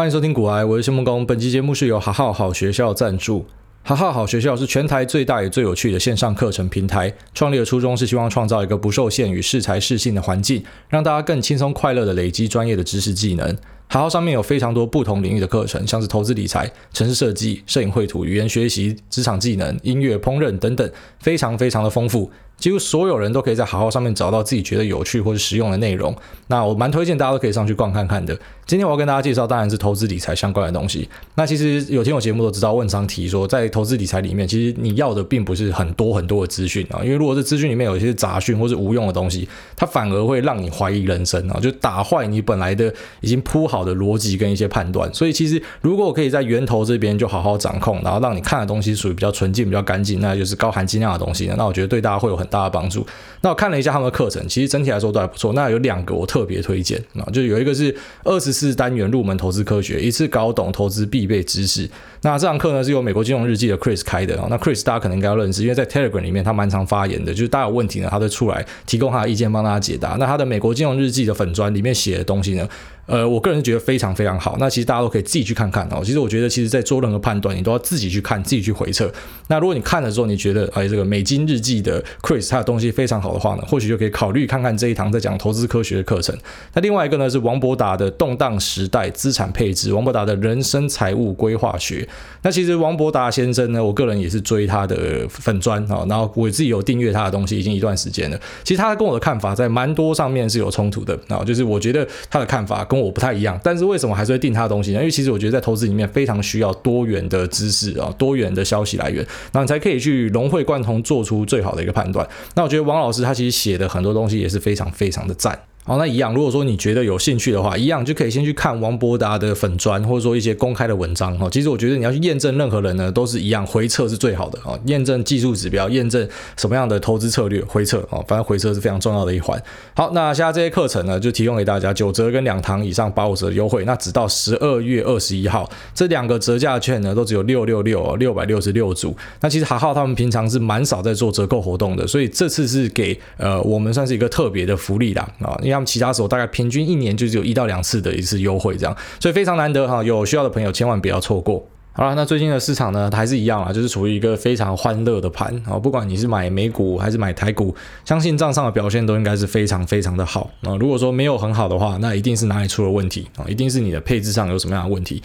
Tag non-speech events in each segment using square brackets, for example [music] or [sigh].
欢迎收听古癌，我是谢梦工。本期节目是由好好好学校赞助。哈哈好学校是全台最大也最有趣的线上课程平台。创立的初衷是希望创造一个不受限与适才适性的环境，让大家更轻松快乐的累积专业的知识技能。好好上面有非常多不同领域的课程，像是投资理财、城市设计、摄影绘图、语言学习、职场技能、音乐、烹饪等等，非常非常的丰富。几乎所有人都可以在好好上面找到自己觉得有趣或者实用的内容。那我蛮推荐大家都可以上去逛看看的。今天我要跟大家介绍，当然是投资理财相关的东西。那其实有听我节目都知道，问常提说，在投资理财里面，其实你要的并不是很多很多的资讯啊，因为如果是资讯里面有一些杂讯或是无用的东西，它反而会让你怀疑人生啊，就打坏你本来的已经铺好好的逻辑跟一些判断。所以其实如果我可以在源头这边就好好掌控，然后让你看的东西属于比较纯净、比较干净，那就是高含金量的东西，那我觉得对大家会有很大的帮助。那我看了一下他们的课程，其实整体来说都还不错。那有两个我特别推荐啊，就有一个是二十四单元入门投资科学，一次搞懂投资必备知识。那这堂课呢是由美国金融日记的 Chris 开的啊。那 Chris 大家可能应该要认识，因为在 Telegram 里面他蛮常发言的，就是大家有问题呢，他都出来提供他的意见，帮大家解答。那他的美国金融日记的粉砖里面写的东西呢，呃，我个人觉得非常非常好。那其实大家都可以自己去看看哦。其实我觉得，其实在做任何判断，你都要自己去看，自己去回测。那如果你看的时候，你觉得哎，这个美金日记的 Chris 他的东西非常好的话呢，或许就可以考虑看看这一堂在讲投资科学的课程。那另外一个呢是王博达的动荡时代资产配置，王博达的人生财务规划学。那其实王博达先生呢，我个人也是追他的粉砖啊，然后我自己有订阅他的东西已经一段时间了。其实他跟我的看法在蛮多上面是有冲突的啊，就是我觉得他的看法跟我不太一样，但是为什么还是会订他的东西呢？因为其实我觉得在投资里面非常需要多元的知识啊，多元的消息来源，然后你才可以去融会贯通，做出最好的一个判断。那我觉得王老师他其实写的很多东西也是非常非常的赞。好，那一样，如果说你觉得有兴趣的话，一样就可以先去看王博达的粉砖，或者说一些公开的文章哈。其实我觉得你要去验证任何人呢，都是一样，回测是最好的啊。验证技术指标，验证什么样的投资策略，回测啊，反正回测是非常重要的一环。好，那现在这些课程呢，就提供给大家九折跟两堂以上八五折的优惠，那直到十二月二十一号，这两个折价券呢，都只有六六六六百六十六组。那其实好好他们平常是蛮少在做折扣活动的，所以这次是给呃我们算是一个特别的福利啦啊，因为其他时候大概。平均一年就只有一到两次的一次优惠，这样，所以非常难得哈，有需要的朋友千万不要错过。好了，那最近的市场呢，还是一样啊，就是处于一个非常欢乐的盘啊，不管你是买美股还是买台股，相信账上的表现都应该是非常非常的好啊。如果说没有很好的话，那一定是哪里出了问题啊，一定是你的配置上有什么样的问题。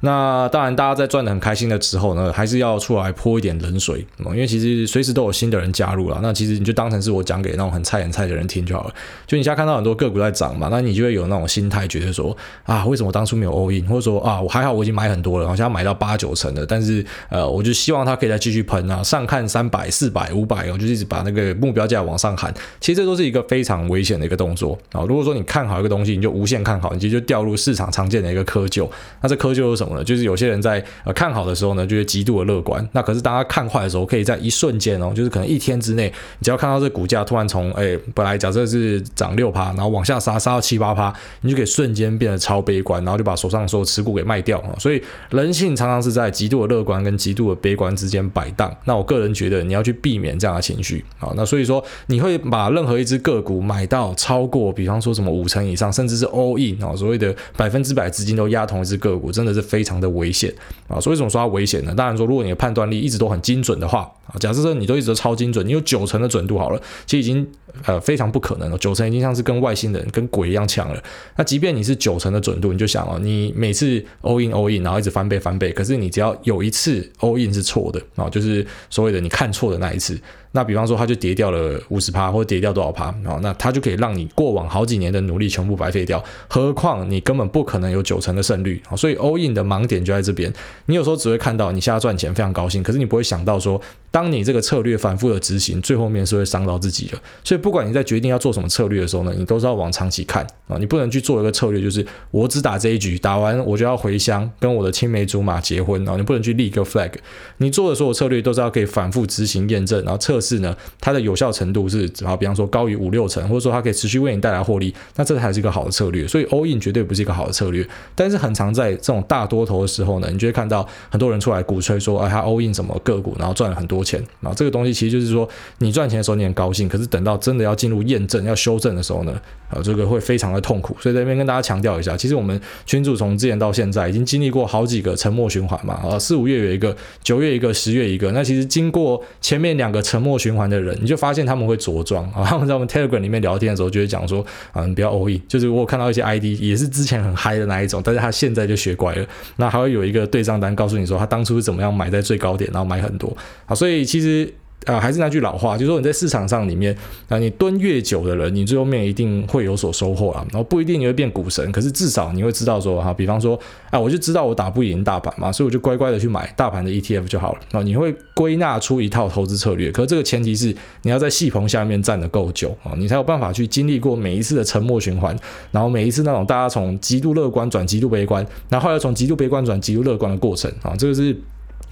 那当然，大家在赚得很开心的时候呢，还是要出来泼一点冷水，因为其实随时都有新的人加入了。那其实你就当成是我讲给那种很菜很菜的人听就好了。就你现在看到很多个股在涨嘛，那你就会有那种心态，觉得说啊，为什么我当初没有 all in，或者说啊，我还好我已经买很多了，好像买到八九成的，但是呃，我就希望它可以再继续喷啊，上看三百、四百、五百，我就一直把那个目标价往上喊。其实这都是一个非常危险的一个动作啊。如果说你看好一个东西，你就无限看好，你就掉入市场常见的一个窠臼。那这窠臼是什么就是有些人在呃看好的时候呢，就会极度的乐观。那可是当他看坏的时候，可以在一瞬间哦，就是可能一天之内，你只要看到这股价突然从哎本来假设是涨六趴，然后往下杀杀到七八趴，你就可以瞬间变得超悲观，然后就把手上所有持股给卖掉啊。所以人性常常是在极度的乐观跟极度的悲观之间摆荡。那我个人觉得你要去避免这样的情绪啊。那所以说你会把任何一只个股买到超过，比方说什么五成以上，甚至是 all in 啊，所谓的百分之百资金都压同一只个股，真的是非非常的危险。啊，所以为什么说它危险呢？当然说，如果你的判断力一直都很精准的话，啊假设说你都一直超精准，你有九成的准度好了，其实已经呃非常不可能了，九成已经像是跟外星人、跟鬼一样强了。那即便你是九成的准度，你就想哦，你每次 all in all in，然后一直翻倍翻倍，可是你只要有一次 all in 是错的啊，就是所谓的你看错的那一次。那比方说，它就跌掉了五十趴，或者跌掉多少趴啊？那它就可以让你过往好几年的努力全部白费掉。何况你根本不可能有九成的胜率啊！所以 all in 的盲点就在这边。你有时候只会看到你现在赚钱非常高兴，可是你不会想到说，当你这个策略反复的执行，最后面是会伤到自己的。所以不管你在决定要做什么策略的时候呢，你都是要往长期看啊！你不能去做一个策略，就是我只打这一局，打完我就要回乡跟我的青梅竹马结婚啊！你不能去立一个 flag。你做的所有策略都是要可以反复执行验证，然后测。试呢，它的有效程度是啊，比方说高于五六成，或者说它可以持续为你带来获利，那这才是一个好的策略。所以 all in 绝对不是一个好的策略。但是很常在这种大多头的时候呢，你就会看到很多人出来鼓吹说，哎，他 all in 什么个股，然后赚了很多钱。啊这个东西其实就是说，你赚钱的时候你很高兴，可是等到真的要进入验证、要修正的时候呢，啊，这个会非常的痛苦。所以在这边跟大家强调一下，其实我们群主从之前到现在已经经历过好几个沉默循环嘛，啊，四五月有一个，九月一个，十月一个。那其实经过前面两个沉默循环的人，你就发现他们会着装啊。他们在我们 Telegram 里面聊天的时候，就会讲说，啊，你不要 all in。就是我看到一些 ID 也是之前很嗨的那一种，但是他现在就学乖了。那还会有一个对账单告诉你说，他当初是怎么样买在最高点，然后买很多。啊，所以以其实。啊、呃，还是那句老话，就是说你在市场上里面啊、你蹲越久的人，你最后面一定会有所收获啊。然后不一定你会变股神，可是至少你会知道说哈，比方说，啊，我就知道我打不赢大盘嘛，所以我就乖乖的去买大盘的 ETF 就好了。然后你会归纳出一套投资策略，可是这个前提是你要在戏棚下面站得够久啊，你才有办法去经历过每一次的沉默循环，然后每一次那种大家从极度乐观转极度悲观，然后又从极度悲观转极度乐观的过程啊，这个是。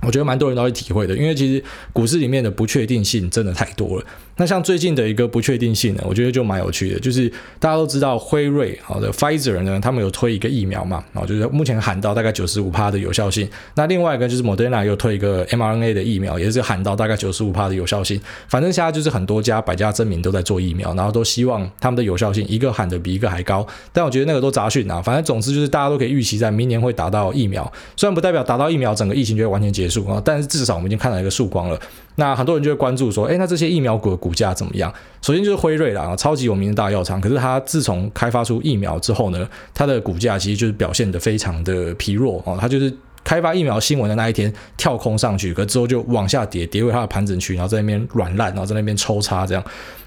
我觉得蛮多人都会体会的，因为其实股市里面的不确定性真的太多了。那像最近的一个不确定性呢，我觉得就蛮有趣的，就是大家都知道辉瑞好的 Pfizer 呢，他们有推一个疫苗嘛，然后就是目前喊到大概九十五趴的有效性。那另外一个就是 Moderna 又推一个 mRNA 的疫苗，也是喊到大概九十五趴的有效性。反正现在就是很多家百家争鸣都在做疫苗，然后都希望他们的有效性一个喊的比一个还高。但我觉得那个都杂讯啊，反正总之就是大家都可以预期在明年会达到疫苗，虽然不代表达到疫苗整个疫情就会完全结结束啊，但是至少我们已经看到一个曙光了。那很多人就会关注说，诶，那这些疫苗股的股价怎么样？首先就是辉瑞啦，超级有名的大药厂。可是它自从开发出疫苗之后呢，它的股价其实就是表现得非常的疲弱哦。它就是开发疫苗新闻的那一天跳空上去，可之后就往下跌，跌回它的盘整区，然后在那边软烂，然后在那边抽插这样。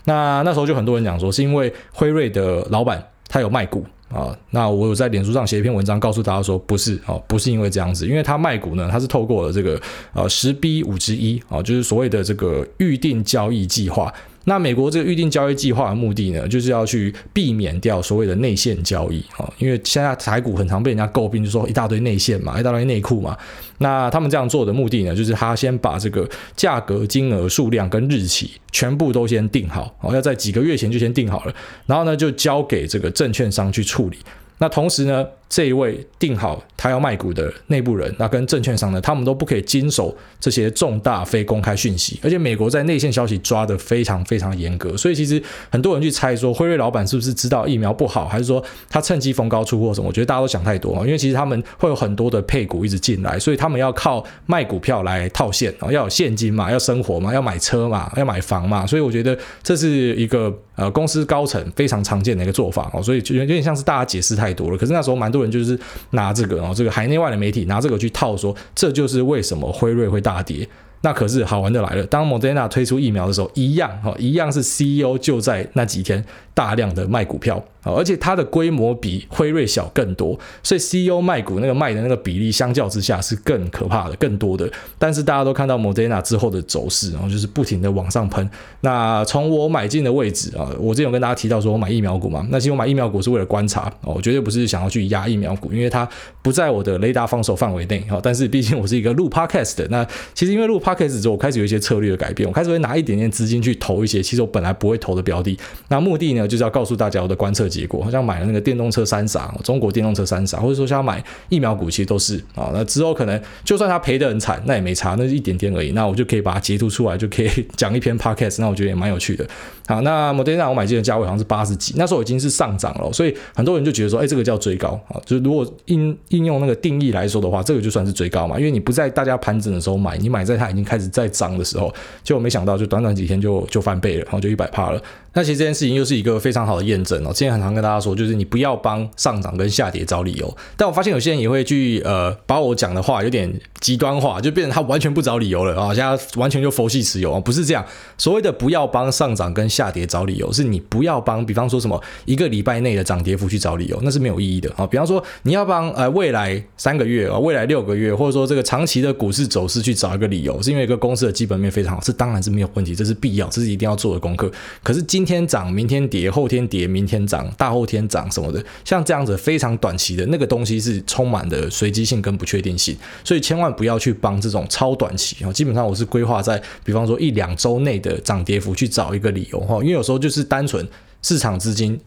那那时候就很多人讲说，是因为辉瑞的老板他有卖股。啊，那我有在脸书上写一篇文章，告诉大家说，不是哦，不是因为这样子，因为他卖股呢，他是透过了这个呃十 B 五之一啊，就是所谓的这个预定交易计划。那美国这个预定交易计划的目的呢，就是要去避免掉所谓的内线交易啊，因为现在台股很常被人家诟病，就说一大堆内线嘛，一大堆内裤嘛。那他们这样做的目的呢，就是他先把这个价格、金额、数量跟日期全部都先定好，哦，要在几个月前就先定好了，然后呢就交给这个证券商去处理。那同时呢，这一位定好他要卖股的内部人，那跟证券商呢，他们都不可以经手这些重大非公开讯息。而且美国在内线消息抓得非常非常严格，所以其实很多人去猜说辉瑞老板是不是知道疫苗不好，还是说他趁机逢高出货什么？我觉得大家都想太多，因为其实他们会有很多的配股一直进来，所以他们要靠卖股票来套现，要有现金嘛，要生活嘛，要买车嘛，要买房嘛，所以我觉得这是一个呃公司高层非常常见的一个做法哦，所以就有点像是大家解释。太多了，可是那时候蛮多人就是拿这个哦，这个海内外的媒体拿这个去套说，这就是为什么辉瑞会大跌。那可是好玩的来了，当 Moderna 推出疫苗的时候，一样哈，一样是 CEO 就在那几天大量的卖股票。而且它的规模比辉瑞小更多，所以 CEO 卖股那个卖的那个比例相较之下是更可怕的、更多的。但是大家都看到 Moderna 之后的走势，然后就是不停的往上喷。那从我买进的位置啊，我之前有跟大家提到说我买疫苗股嘛，那其实我买疫苗股是为了观察哦，我绝对不是想要去压疫苗股，因为它不在我的雷达防守范围内。哦但是毕竟我是一个录 Podcast 的，那其实因为录 Podcast 之后，我开始有一些策略的改变，我开始会拿一点点资金去投一些其实我本来不会投的标的。那目的呢，就是要告诉大家我的观测结果，好像买了那个电动车三傻，中国电动车三傻，或者说像买疫苗股，其实都是啊。那之后可能就算他赔得很惨，那也没差，那是一点点而已。那我就可以把它截图出来，就可以 [laughs] 讲一篇 podcast。那我觉得也蛮有趣的。好，那摩天那我买进的价位好像是八十几，那时候已经是上涨了，所以很多人就觉得说，哎，这个叫追高啊。就是如果应应用那个定义来说的话，这个就算是追高嘛，因为你不在大家盘整的时候买，你买在它已经开始在涨的时候，结果没想到就短短几天就就翻倍了，然后就一百趴了。那其实这件事情又是一个非常好的验证哦。之前很常跟大家说，就是你不要帮上涨跟下跌找理由。但我发现有些人也会去呃把我讲的话有点极端化，就变成他完全不找理由了啊，现在完全就佛系持有啊，不是这样。所谓的不要帮上涨跟下跌找理由，是你不要帮，比方说什么一个礼拜内的涨跌幅去找理由，那是没有意义的啊。比方说你要帮呃未来三个月啊、未来六个月，或者说这个长期的股市走势去找一个理由，是因为一个公司的基本面非常好，这当然是没有问题，这是必要，这是一定要做的功课。可是今今天涨，明天跌，后天跌，明天涨，大后天涨什么的，像这样子非常短期的那个东西是充满的随机性跟不确定性，所以千万不要去帮这种超短期啊。基本上我是规划在，比方说一两周内的涨跌幅去找一个理由哈，因为有时候就是单纯市场资金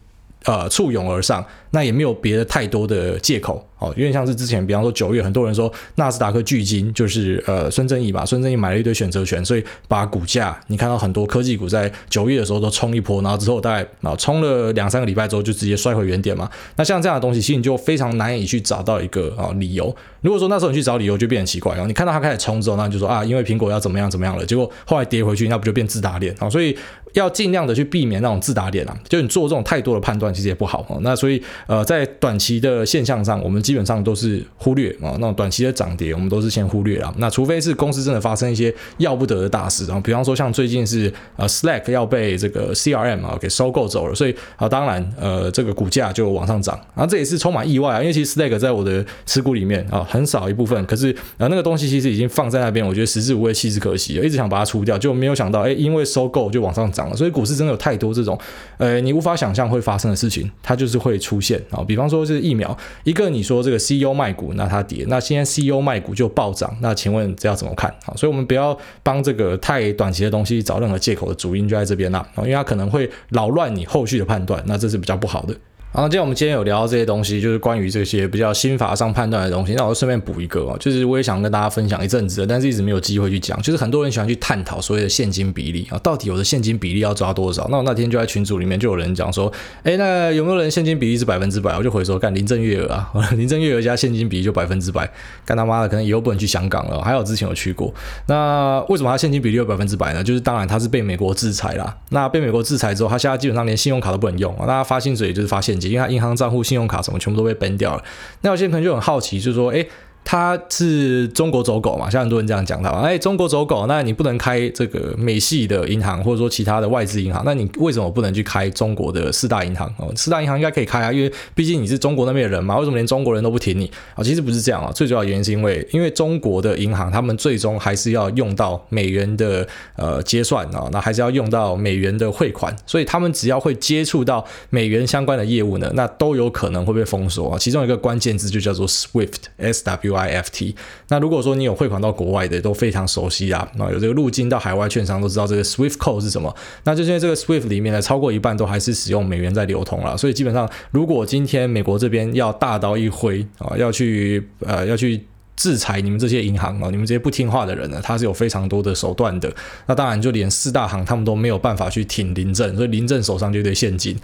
呃簇拥而上，那也没有别的太多的借口。哦，因为像是之前，比方说九月，很多人说纳斯达克巨鲸就是呃孙正义吧，孙正义买了一堆选择权，所以把股价你看到很多科技股在九月的时候都冲一波，然后之后大概啊冲了两三个礼拜之后就直接摔回原点嘛。那像这样的东西，其实你就非常难以去找到一个啊理由。如果说那时候你去找理由，就变得奇怪。然后你看到它开始冲之后，那你就说啊，因为苹果要怎么样怎么样了，结果后来跌回去，那不就变自打脸啊？所以要尽量的去避免那种自打脸啊，就你做这种太多的判断，其实也不好啊。那所以呃，在短期的现象上，我们基本上都是。忽略啊，那种短期的涨跌，我们都是先忽略了。那除非是公司真的发生一些要不得的大事，然后比方说像最近是呃 Slack 要被这个 CRM 啊给收购走了，所以啊当然呃这个股价就往上涨。然后这也是充满意外啊，因为其实 Slack 在我的持股里面啊很少一部分，可是啊那个东西其实已经放在那边，我觉得食之无味弃之可惜，一直想把它出掉，就没有想到哎因为收购就往上涨了。所以股市真的有太多这种呃你无法想象会发生的事情，它就是会出现啊。比方说是疫苗，一个你说这个 CEO 卖股。那它跌，那现在 CEO 卖股就暴涨，那请问这要怎么看？好，所以我们不要帮这个太短期的东西找任何借口的主因就在这边啦，因为它可能会扰乱你后续的判断，那这是比较不好的。然后，既然我们今天有聊到这些东西，就是关于这些比较心法上判断的东西，那我就顺便补一个哦，就是我也想跟大家分享一阵子，但是一直没有机会去讲。就是很多人喜欢去探讨所谓的现金比例啊，到底我的现金比例要抓多少？那我那天就在群组里面就有人讲说，哎，那有没有人现金比例是百分之百？我就回说，干林郑月娥啊，林郑月娥家现金比例就百分之百，干他妈的，可能以后不能去香港了。还有之前有去过，那为什么他现金比例有百分之百呢？就是当然他是被美国制裁啦。那被美国制裁之后，他现在基本上连信用卡都不能用，那他发薪水也就是发现金，因为他银行账户。信用卡什么全部都被崩掉了，那有些人可能就很好奇，就说，哎。他是中国走狗嘛？像很多人这样讲他，哎，中国走狗，那你不能开这个美系的银行，或者说其他的外资银行，那你为什么不能去开中国的四大银行？哦，四大银行应该可以开啊，因为毕竟你是中国那边的人嘛，为什么连中国人都不挺你啊？其实不是这样啊，最主要原因是因为，因为中国的银行他们最终还是要用到美元的呃结算啊，那还是要用到美元的汇款，所以他们只要会接触到美元相关的业务呢，那都有可能会被封锁啊。其中一个关键字就叫做 SWIFT，S W。YFT，那如果说你有汇款到国外的，都非常熟悉啊，那有这个路径到海外券商都知道这个 SWIFT code 是什么。那就是因为这个 SWIFT 里面呢，超过一半都还是使用美元在流通了，所以基本上，如果今天美国这边要大刀一挥啊，要去呃要去制裁你们这些银行啊，你们这些不听话的人呢，他是有非常多的手段的。那当然，就连四大行他们都没有办法去挺林郑，所以林郑手上就一堆现金。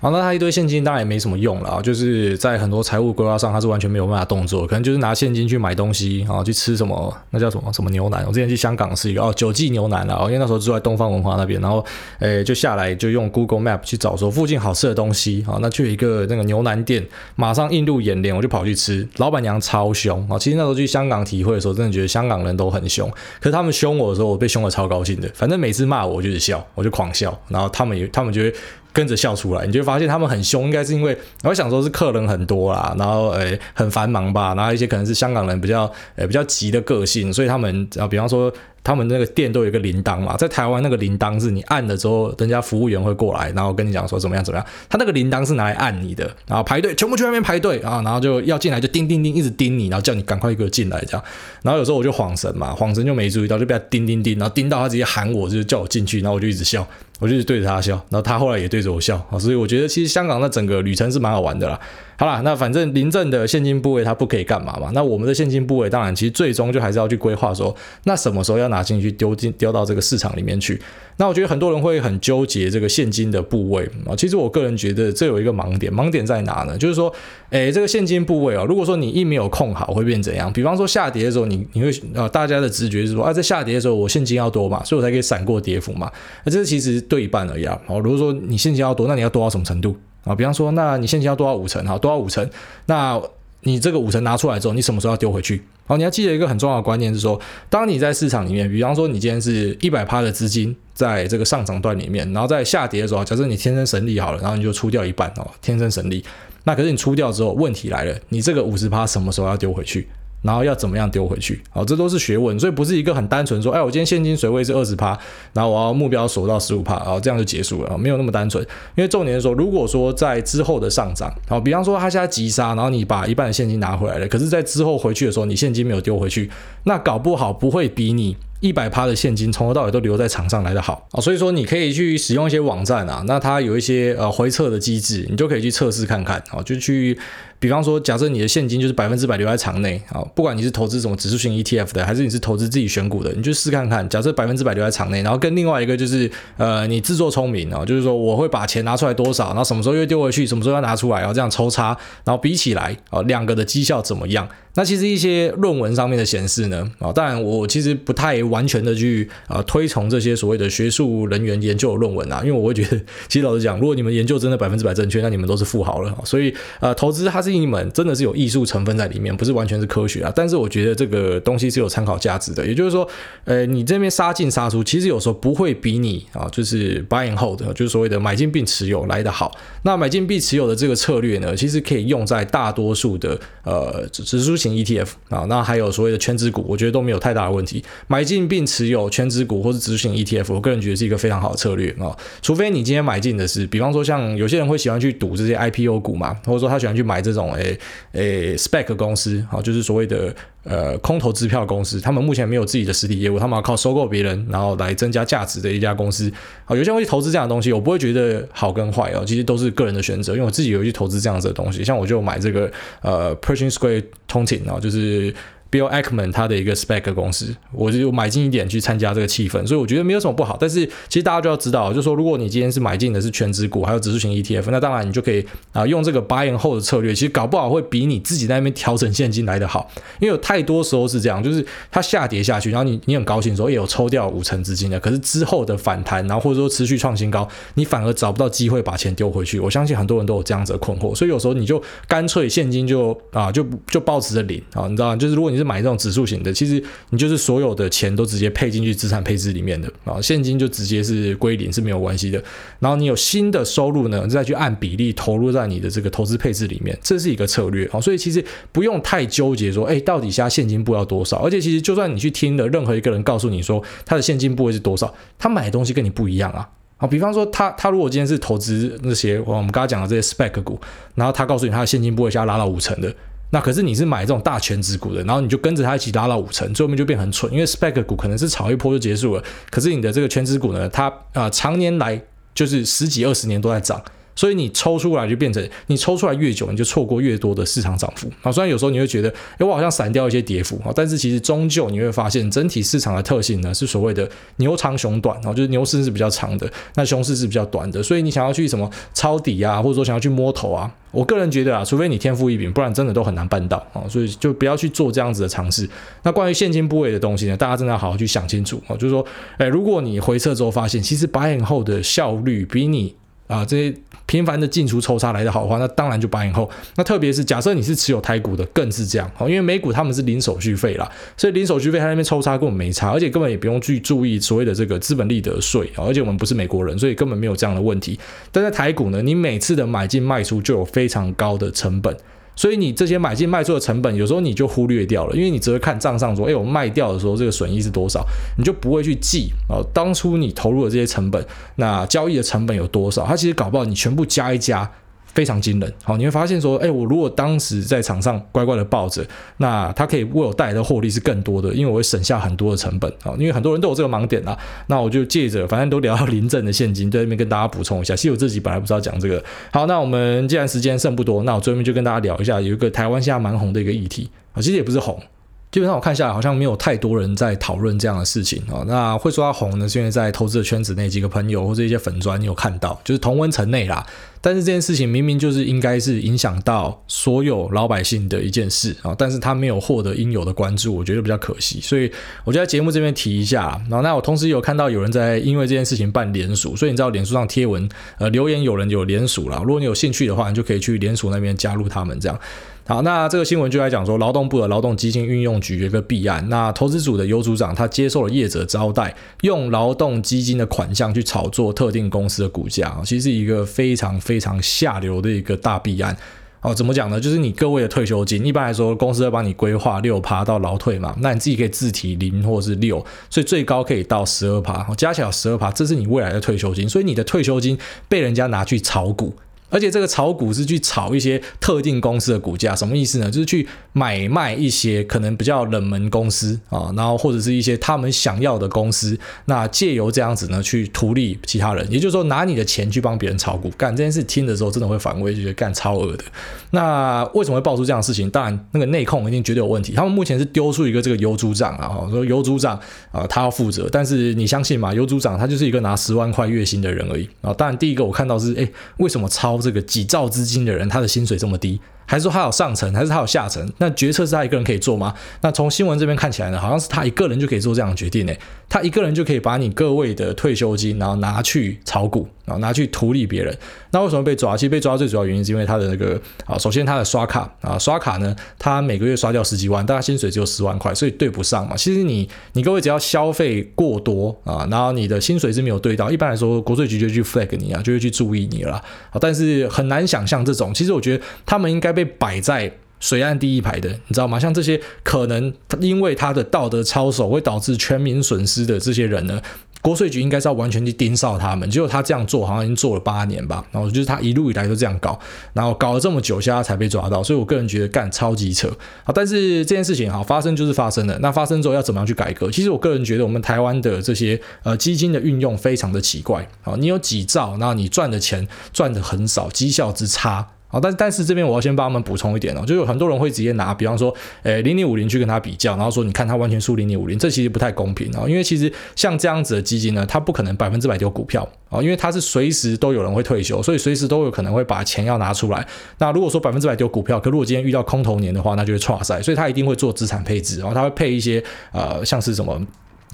好，那他一堆现金当然也没什么用了啊，就是在很多财务规划上，他是完全没有办法动作，可能就是拿现金去买东西啊，去吃什么那叫什么什么牛腩。我之前去香港是一个哦，九记牛腩了，因为那时候住在东方文化那边，然后诶就下来就用 Google Map 去找说附近好吃的东西啊，那去一个那个牛腩店，马上映入眼帘，我就跑去吃，老板娘超凶啊。其实那时候去香港体会的时候，真的觉得香港人都很凶，可是他们凶我的时候，我被凶的超高兴的，反正每次骂我，我就是笑，我就狂笑，然后他们也他们觉得。跟着笑出来，你就会发现他们很凶，应该是因为我想说是客人很多啦，然后诶、很繁忙吧，然后一些可能是香港人比较诶、比较急的个性，所以他们啊，比方说。他们那个店都有一个铃铛嘛，在台湾那个铃铛是你按了之后，人家服务员会过来，然后跟你讲说怎么样怎么样。他那个铃铛是拿来按你的，然后排队，全部去外面排队啊，然后就要进来就叮叮叮一直叮你，然后叫你赶快一个进来这样。然后有时候我就恍神嘛，恍神就没注意到，就被他叮叮叮，然后叮到他直接喊我，就叫我进去，然后我就一直笑，我就一直对着他笑，然后他后来也对着我笑啊，所以我觉得其实香港那整个旅程是蛮好玩的啦。好啦，那反正林郑的现金部位它不可以干嘛嘛？那我们的现金部位当然其实最终就还是要去规划说，那什么时候要拿进去丢进丢到这个市场里面去？那我觉得很多人会很纠结这个现金的部位啊。其实我个人觉得这有一个盲点，盲点在哪呢？就是说，诶，这个现金部位啊，如果说你一没有控好，会变怎样？比方说下跌的时候，你你会啊，大家的直觉是说啊，在下跌的时候我现金要多嘛，所以我才可以闪过跌幅嘛。那这是其实对半而已啊。如果说你现金要多，那你要多到什么程度？啊，比方说，那你现金要多少五成？哈，多少五成？那你这个五成拿出来之后，你什么时候要丢回去？好，你要记得一个很重要的观念是说，当你在市场里面，比方说你今天是一百趴的资金在这个上涨段里面，然后在下跌的时候，假设你天生神力好了，然后你就出掉一半哦，天生神力。那可是你出掉之后，问题来了，你这个五十趴什么时候要丢回去？然后要怎么样丢回去？好，这都是学问，所以不是一个很单纯说，哎，我今天现金水位是二十趴，然后我要目标锁到十五趴，然后这样就结束了，没有那么单纯。因为重点是说，如果说在之后的上涨，好，比方说他现在急杀，然后你把一半的现金拿回来了，可是在之后回去的时候，你现金没有丢回去，那搞不好不会比你。一百趴的现金从头到尾都留在场上来的好啊，所以说你可以去使用一些网站啊，那它有一些呃回撤的机制，你就可以去测试看看啊，就去。比方说，假设你的现金就是百分之百留在场内啊，不管你是投资什么指数型 ETF 的，还是你是投资自己选股的，你就试看看。假设百分之百留在场内，然后跟另外一个就是呃，你自作聪明啊，就是说我会把钱拿出来多少，然后什么时候又丢回去，什么时候要拿出来，然后这样抽差，然后比起来啊，两个的绩效怎么样？那其实一些论文上面的显示呢啊，当然我其实不太完全的去啊推崇这些所谓的学术人员研究的论文啊，因为我会觉得，其实老实讲，如果你们研究真的百分之百正确，那你们都是富豪了。所以呃，投资它是。一门真的是有艺术成分在里面，不是完全是科学啊。但是我觉得这个东西是有参考价值的。也就是说，呃，你这边杀进杀出，其实有时候不会比你啊，就是 buy and hold，就是所谓的买进并持有来的好。那买进并持有的这个策略呢，其实可以用在大多数的呃指数型 ETF 啊，那还有所谓的权值股，我觉得都没有太大的问题。买进并持有权值股或是指数型 ETF，我个人觉得是一个非常好的策略啊。除非你今天买进的是，比方说像有些人会喜欢去赌这些 IPO 股嘛，或者说他喜欢去买这。种诶诶、，spec 公司好，就是所谓的呃空头支票公司，他们目前没有自己的实体业务，他们要靠收购别人，然后来增加价值的一家公司。好，有些人会去投资这样的东西，我不会觉得好跟坏哦，其实都是个人的选择。因为我自己有去投资这样子的东西，像我就买这个呃 Pershing Square Tontine 啊，就是。Bill Ackman 他的一个 Spec 公司，我就买进一点去参加这个气氛，所以我觉得没有什么不好。但是其实大家就要知道，就是说如果你今天是买进的是全职股，还有指数型 ETF，那当然你就可以啊用这个 buy and hold 的策略，其实搞不好会比你自己在那边调整现金来得好。因为有太多时候是这样，就是它下跌下去，然后你你很高兴说，哎，我抽掉五成资金了，可是之后的反弹，然后或者说持续创新高，你反而找不到机会把钱丢回去。我相信很多人都有这样子的困惑，所以有时候你就干脆现金就啊就就保持着领啊，你知道吗？就是如果你是买这种指数型。的，其实你就是所有的钱都直接配进去资产配置里面的啊，现金就直接是归零是没有关系的。然后你有新的收入呢，再去按比例投入在你的这个投资配置里面，这是一个策略啊。所以其实不用太纠结说，哎，到底现在现金部要多少？而且其实就算你去听了任何一个人告诉你说他的现金部位是多少，他买的东西跟你不一样啊。啊，比方说他他如果今天是投资那些我们刚刚讲的这些 spec 股，然后他告诉你他的现金部位现在拉到五成的。那可是你是买这种大全值股的，然后你就跟着它一起拉到五成，最后面就变很蠢，因为 Spec 股可能是炒一波就结束了，可是你的这个全值股呢，它啊、呃、常年来就是十几二十年都在涨。所以你抽出来就变成，你抽出来越久，你就错过越多的市场涨幅啊。虽然有时候你会觉得，哎，我好像闪掉一些跌幅啊，但是其实终究你会发现，整体市场的特性呢是所谓的牛长熊短啊，就是牛市是比较长的，那熊市是比较短的。所以你想要去什么抄底啊，或者说想要去摸头啊，我个人觉得啊，除非你天赋异禀，不然真的都很难办到啊。所以就不要去做这样子的尝试。那关于现金部位的东西呢，大家真的要好好去想清楚啊。就是说，哎，如果你回撤之后发现，其实 buy and hold 的效率比你啊这些。频繁的进出抽插来的好的话，那当然就 buy and hold。那特别是假设你是持有台股的，更是这样哦，因为美股他们是零手续费啦，所以零手续费他那边抽插根本没差，而且根本也不用去注意所谓的这个资本利得税啊，而且我们不是美国人，所以根本没有这样的问题。但在台股呢，你每次的买进卖出就有非常高的成本。所以你这些买进卖出的成本，有时候你就忽略掉了，因为你只会看账上说，哎，我卖掉的时候这个损益是多少，你就不会去记哦，当初你投入的这些成本，那交易的成本有多少？它其实搞不好你全部加一加。非常惊人，好，你会发现说，哎，我如果当时在场上乖乖的抱着，那它可以为我带来的获利是更多的，因为我会省下很多的成本，好，因为很多人都有这个盲点啦，那我就借着，反正都聊到临阵的现金，在这边跟大家补充一下。其实我自己本来不知道讲这个，好，那我们既然时间剩不多，那我最后面就跟大家聊一下，有一个台湾现在蛮红的一个议题啊，其实也不是红。基本上我看下来，好像没有太多人在讨论这样的事情啊。那会说它红呢，是因为在投资的圈子内几个朋友或者一些粉专，你有看到，就是同温层内啦。但是这件事情明明就是应该是影响到所有老百姓的一件事啊，但是他没有获得应有的关注，我觉得比较可惜。所以我就在节目这边提一下。然后那我同时有看到有人在因为这件事情办联署，所以你知道脸书上贴文呃留言有人有联署啦。如果你有兴趣的话，你就可以去联署那边加入他们这样。好，那这个新闻就来讲说，劳动部的劳动基金运用局有一个弊案。那投资组的尤组长他接受了业者招待，用劳动基金的款项去炒作特定公司的股价，其实是一个非常非常下流的一个大弊案。哦，怎么讲呢？就是你各位的退休金，一般来说公司会帮你规划六趴到劳退嘛，那你自己可以自提零或是六，所以最高可以到十二趴，加起来十二趴，这是你未来的退休金，所以你的退休金被人家拿去炒股。而且这个炒股是去炒一些特定公司的股价，什么意思呢？就是去买卖一些可能比较冷门公司啊，然后或者是一些他们想要的公司，那借由这样子呢去图利其他人，也就是说拿你的钱去帮别人炒股，干这件事听的时候真的会反胃，就觉得干超恶的。那为什么会爆出这样的事情？当然那个内控一定绝对有问题。他们目前是丢出一个这个尤组长啊，说尤组长啊他要负责，但是你相信吗？尤组长他就是一个拿十万块月薪的人而已啊。当然第一个我看到是哎为什么超？这个几兆资金的人，他的薪水这么低？还是说他有上层，还是他有下层？那决策是他一个人可以做吗？那从新闻这边看起来呢，好像是他一个人就可以做这样的决定呢。他一个人就可以把你各位的退休金，然后拿去炒股，然后拿去图利别人。那为什么被抓？其实被抓最主要原因是因为他的那个啊，首先他的刷卡啊，刷卡呢，他每个月刷掉十几万，但他薪水只有十万块，所以对不上嘛。其实你你各位只要消费过多啊，然后你的薪水是没有对到，一般来说国税局就去 flag 你啊，就会去注意你了。啊，但是很难想象这种，其实我觉得他们应该。被摆在水岸第一排的，你知道吗？像这些可能因为他的道德操守会导致全民损失的这些人呢，国税局应该是要完全去盯梢他们。结果他这样做，好像已经做了八年吧。然后就是他一路以来都这样搞，然后搞了这么久，现在才被抓到。所以我个人觉得干超级扯。好，但是这件事情好发生就是发生了。那发生之后要怎么样去改革？其实我个人觉得我们台湾的这些呃基金的运用非常的奇怪。好，你有几兆，那你赚的钱赚的很少，绩效之差。好，但但是这边我要先帮他们补充一点哦，就有很多人会直接拿，比方说，诶，零零五零去跟他比较，然后说，你看他完全输零零五零，这其实不太公平啊，因为其实像这样子的基金呢，它不可能百分之百丢股票啊，因为它是随时都有人会退休，所以随时都有可能会把钱要拿出来。那如果说百分之百丢股票，可如果今天遇到空头年的话，那就会挫赛，所以他一定会做资产配置，然后他会配一些呃，像是什么。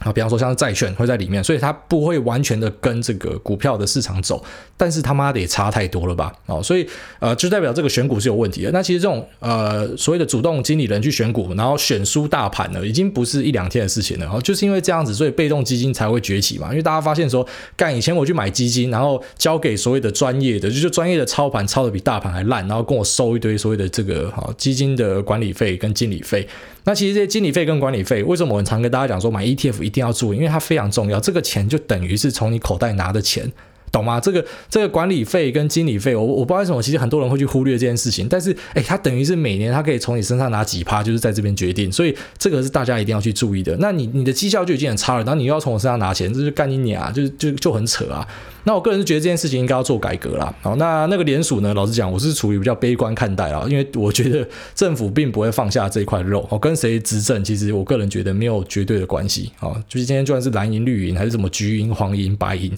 啊，比方说像债券会在里面，所以它不会完全的跟这个股票的市场走，但是他妈的也差太多了吧？哦，所以呃，就代表这个选股是有问题的。那其实这种呃所谓的主动经理人去选股，然后选输大盘呢，已经不是一两天的事情了。哦，就是因为这样子，所以被动基金才会崛起嘛。因为大家发现说，干以前我去买基金，然后交给所谓的专业的，就是专业的操盘操的比大盘还烂，然后跟我收一堆所谓的这个好基金的管理费跟经理费。那其实这些经理费跟管理费，为什么我们常跟大家讲说买 ETF 一定要注意？因为它非常重要，这个钱就等于是从你口袋拿的钱。懂吗？这个这个管理费跟经理费，我我不知道为什么，其实很多人会去忽略这件事情。但是，哎，他等于是每年他可以从你身上拿几趴，就是在这边决定。所以，这个是大家一定要去注意的。那你你的绩效就已经很差了，然后你又要从我身上拿钱，这就干你娘啊，就就就很扯啊。那我个人是觉得这件事情应该要做改革啦。好，那那个联署呢，老实讲，我是处于比较悲观看待啊，因为我觉得政府并不会放下这一块肉。我跟谁执政，其实我个人觉得没有绝对的关系啊。就是今天就算是蓝银、绿银，还是什么橘银、黄银、白银。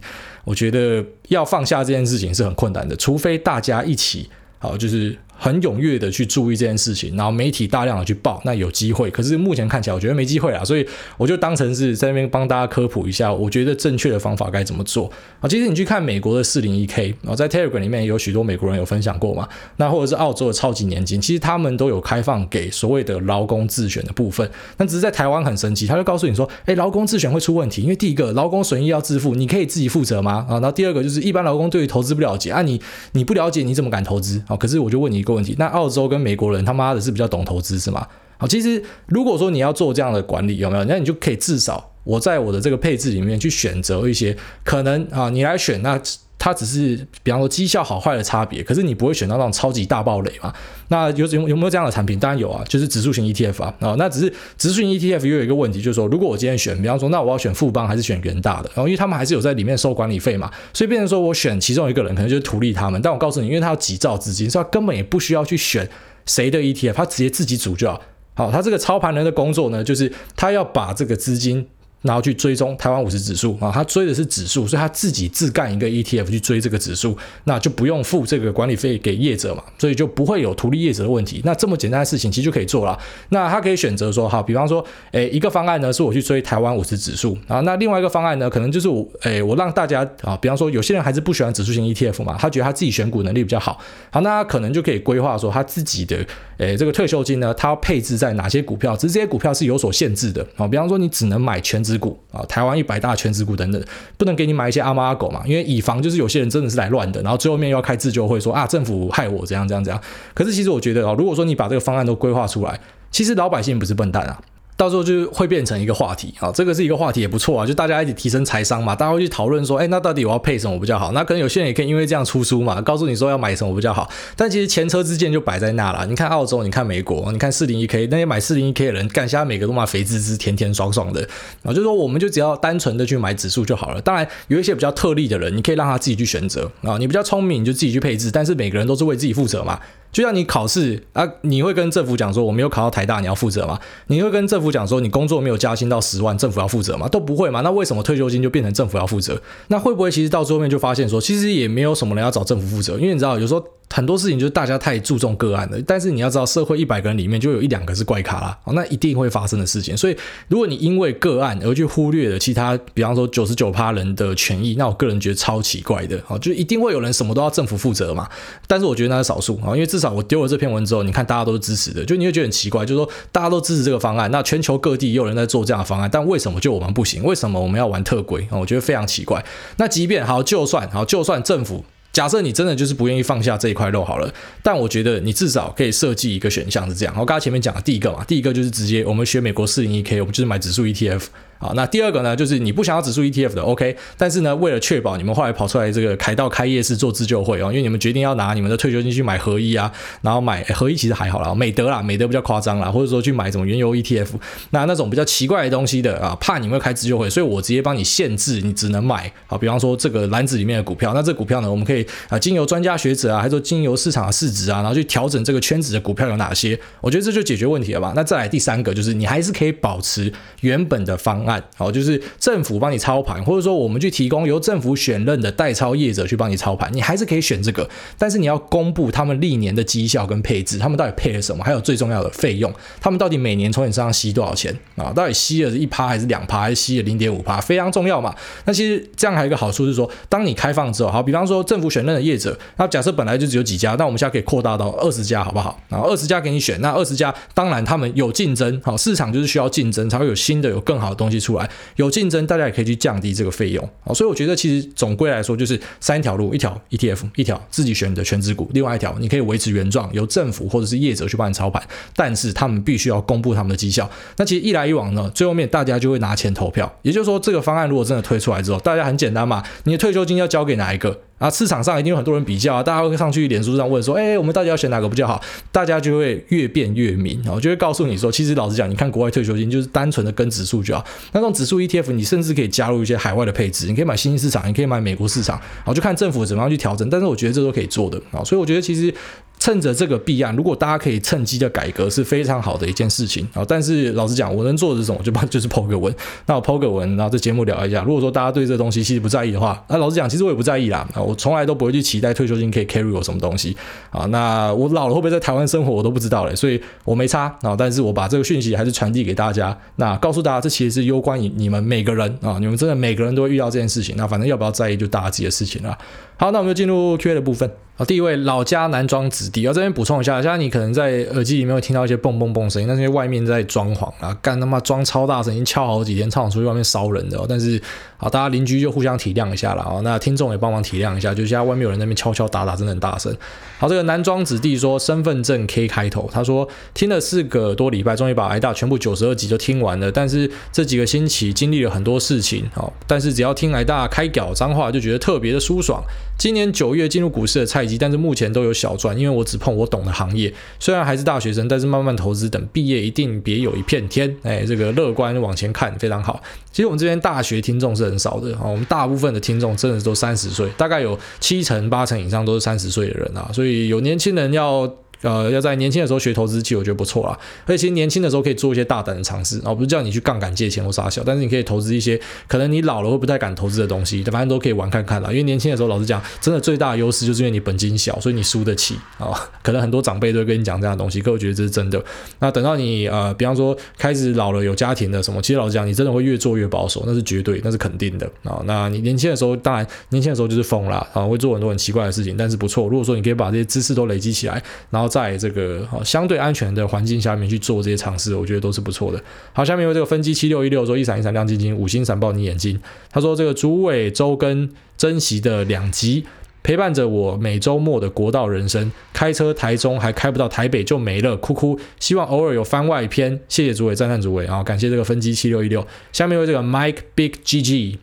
我觉得要放下这件事情是很困难的，除非大家一起，好，就是。很踊跃的去注意这件事情，然后媒体大量的去报，那有机会。可是目前看起来，我觉得没机会啊，所以我就当成是在那边帮大家科普一下，我觉得正确的方法该怎么做啊。其实你去看美国的四零一 K 啊，在 Telegram 里面有许多美国人有分享过嘛，那或者是澳洲的超级年金，其实他们都有开放给所谓的劳工自选的部分。那只是在台湾很神奇，他就告诉你说，哎，劳工自选会出问题，因为第一个劳工损益要自负，你可以自己负责吗？啊，然后第二个就是一般劳工对于投资不了解啊，你你不了解你怎么敢投资啊？可是我就问你个问题，那澳洲。跟美国人他妈的是比较懂投资是吗？好，其实如果说你要做这样的管理，有没有？那你就可以至少我在我的这个配置里面去选择一些可能啊，你来选那。它只是比方说绩效好坏的差别，可是你不会选到那种超级大暴雷嘛？那有有有没有这样的产品？当然有啊，就是指数型 ETF 啊。啊，那只是指数型 ETF 又有一个问题，就是说如果我今天选，比方说那我要选富邦还是选元大的？然后因为他们还是有在里面收管理费嘛，所以变成说我选其中一个人可能就是图利他们。但我告诉你，因为他有几兆资金，所以他根本也不需要去选谁的 ETF，他直接自己组就好。好，他这个操盘人的工作呢，就是他要把这个资金。然后去追踪台湾五十指数啊，他追的是指数，所以他自己自干一个 ETF 去追这个指数，那就不用付这个管理费给业者嘛，所以就不会有图利业者的问题。那这么简单的事情其实就可以做了。那他可以选择说，好，比方说，诶，一个方案呢是我去追台湾五十指数啊，那另外一个方案呢，可能就是我，诶，我让大家啊，比方说有些人还是不喜欢指数型 ETF 嘛，他觉得他自己选股能力比较好，好，那他可能就可以规划说他自己的，诶，这个退休金呢，他要配置在哪些股票，只是这些股票是有所限制的啊，比方说你只能买全职股啊，台湾一百大全职股等等，不能给你买一些阿猫阿狗嘛，因为以防就是有些人真的是来乱的，然后最后面又要开自救会说啊，政府害我怎样怎样怎样。可是其实我觉得啊，如果说你把这个方案都规划出来，其实老百姓不是笨蛋啊。到时候就会变成一个话题啊，这个是一个话题也不错啊，就大家一起提升财商嘛，大家会去讨论说，哎，那到底我要配什么比较好？那可能有些人也可以因为这样出书嘛，告诉你说要买什么比较好。但其实前车之鉴就摆在那了，你看澳洲，你看美国，你看四零一 K 那些买四零一 K 的人，干下每个都嘛肥滋滋、甜甜爽爽的啊，就说我们就只要单纯的去买指数就好了。当然有一些比较特例的人，你可以让他自己去选择啊，你比较聪明你就自己去配置，但是每个人都是为自己负责嘛。就像你考试啊，你会跟政府讲说我没有考到台大，你要负责吗？你会跟政府讲说你工作没有加薪到十万，政府要负责吗？都不会嘛。那为什么退休金就变成政府要负责？那会不会其实到最后面就发现说，其实也没有什么人要找政府负责？因为你知道，有时候。很多事情就是大家太注重个案了，但是你要知道，社会一百个人里面就有一两个是怪咖啦，哦，那一定会发生的事情。所以，如果你因为个案而去忽略了其他，比方说九十九趴人的权益，那我个人觉得超奇怪的。哦，就一定会有人什么都要政府负责嘛。但是我觉得那是少数啊，因为至少我丢了这篇文之后，你看大家都是支持的，就你会觉得很奇怪，就是说大家都支持这个方案，那全球各地也有人在做这样的方案，但为什么就我们不行？为什么我们要玩特规啊？我觉得非常奇怪。那即便好，就算好，就算政府。假设你真的就是不愿意放下这一块肉好了，但我觉得你至少可以设计一个选项是这样。我刚刚前面讲的第一个嘛，第一个就是直接我们学美国四零一 K，我们就是买指数 ETF。好，那第二个呢，就是你不想要指数 ETF 的，OK，但是呢，为了确保你们后来跑出来这个凯道开夜市做自救会哦，因为你们决定要拿你们的退休金去买合一啊，然后买合一其实还好啦，美德啦，美德比较夸张啦，或者说去买什么原油 ETF，那那种比较奇怪的东西的啊，怕你们开自救会，所以我直接帮你限制，你只能买。啊，比方说这个篮子里面的股票，那这股票呢，我们可以啊，经由专家学者啊，还是说经由市场的市值啊，然后去调整这个圈子的股票有哪些，我觉得这就解决问题了吧。那再来第三个就是你还是可以保持原本的方案，好，就是。政府帮你操盘，或者说我们去提供由政府选任的代操业者去帮你操盘，你还是可以选这个，但是你要公布他们历年的绩效跟配置，他们到底配了什么，还有最重要的费用，他们到底每年从你身上吸多少钱啊？到底吸了是一趴还是两趴，还是吸了零点五趴，非常重要嘛。那其实这样还有一个好处是说，当你开放之后，好，比方说政府选任的业者，那假设本来就只有几家，那我们现在可以扩大到二十家，好不好？然后二十家给你选，那二十家当然他们有竞争，好，市场就是需要竞争才会有新的有更好的东西出来，有。竞争，大家也可以去降低这个费用啊，所以我觉得其实总归来说就是三条路：一条 ETF，一条自己选的全资股，另外一条你可以维持原状，由政府或者是业者去帮你操盘，但是他们必须要公布他们的绩效。那其实一来一往呢，最后面大家就会拿钱投票。也就是说，这个方案如果真的推出来之后，大家很简单嘛，你的退休金要交给哪一个？啊，市场上一定有很多人比较啊，大家会上去脸书上问说，哎，我们到底要选哪个比较好？大家就会越辩越明，然后就会告诉你说，其实老实讲，你看国外退休金就是单纯的跟指数就好。那种指数 ETF，你甚至可以加入一些海外的配置，你可以买新兴市场，你可以买美国市场，然后就看政府怎么样去调整。但是我觉得这都可以做的啊，所以我觉得其实。趁着这个弊案，如果大家可以趁机的改革，是非常好的一件事情啊。但是老实讲，我能做的是什么？就帮就是 po 个文。那我 po 个文，然后这节目聊一下。如果说大家对这东西其实不在意的话，那老实讲，其实我也不在意啦。啊，我从来都不会去期待退休金可以 carry 我什么东西啊。那我老了会不会在台湾生活，我都不知道嘞。所以我没差啊。但是我把这个讯息还是传递给大家，那告诉大家，这其实是攸关于你们每个人啊。你们真的每个人都会遇到这件事情。那反正要不要在意，就大家自己的事情了。好，那我们就进入 Q&A 的部分。好，第一位老家男装子弟，啊这边补充一下，现在你可能在耳机里面会听到一些蹦蹦蹦声音，那是因为外面在装潢啊，干他妈装超大声，已经敲好几天，超想出去外面烧人的哦。但是，好，大家邻居就互相体谅一下了啊。那听众也帮忙体谅一下，就现在外面有人在那边敲敲打打，真的很大声。好，这个男装子弟说身份证 K 开头，他说听了四个多礼拜，终于把挨大全部九十二集就听完了，但是这几个星期经历了很多事情，好，但是只要听挨大开屌脏话，就觉得特别的舒爽。今年九月进入股市的蔡但是目前都有小赚，因为我只碰我懂的行业。虽然还是大学生，但是慢慢投资，等毕业一定别有一片天。哎，这个乐观往前看非常好。其实我们这边大学听众是很少的啊，我们大部分的听众真的都三十岁，大概有七成八成以上都是三十岁的人啊，所以有年轻人要。呃，要在年轻的时候学投资，其实我觉得不错啦。而且其实年轻的时候可以做一些大胆的尝试，啊，不是叫你去杠杆借钱或啥小，但是你可以投资一些可能你老了会不太敢投资的东西，反正都可以玩看看啦。因为年轻的时候，老实讲，真的最大的优势就是因为你本金小，所以你输得起啊。可能很多长辈都会跟你讲这样的东西，可我觉得这是真的。那等到你呃，比方说开始老了有家庭的什么，其实老实讲，你真的会越做越保守，那是绝对，那是肯定的啊。那你年轻的时候，当然年轻的时候就是疯啦，啊，会做很多很奇怪的事情，但是不错。如果说你可以把这些知识都累积起来，然后在这个相对安全的环境下面去做这些尝试，我觉得都是不错的。好，下面有这个分机七六一六说一闪一闪亮晶晶，五星闪爆你眼睛。他说这个竹尾周更珍惜的两集。陪伴着我每周末的国道人生，开车台中还开不到台北就没了，哭哭。希望偶尔有番外篇，谢谢主委，赞叹主委啊！感谢这个分机七六一六。下面为这个 Mike Big GG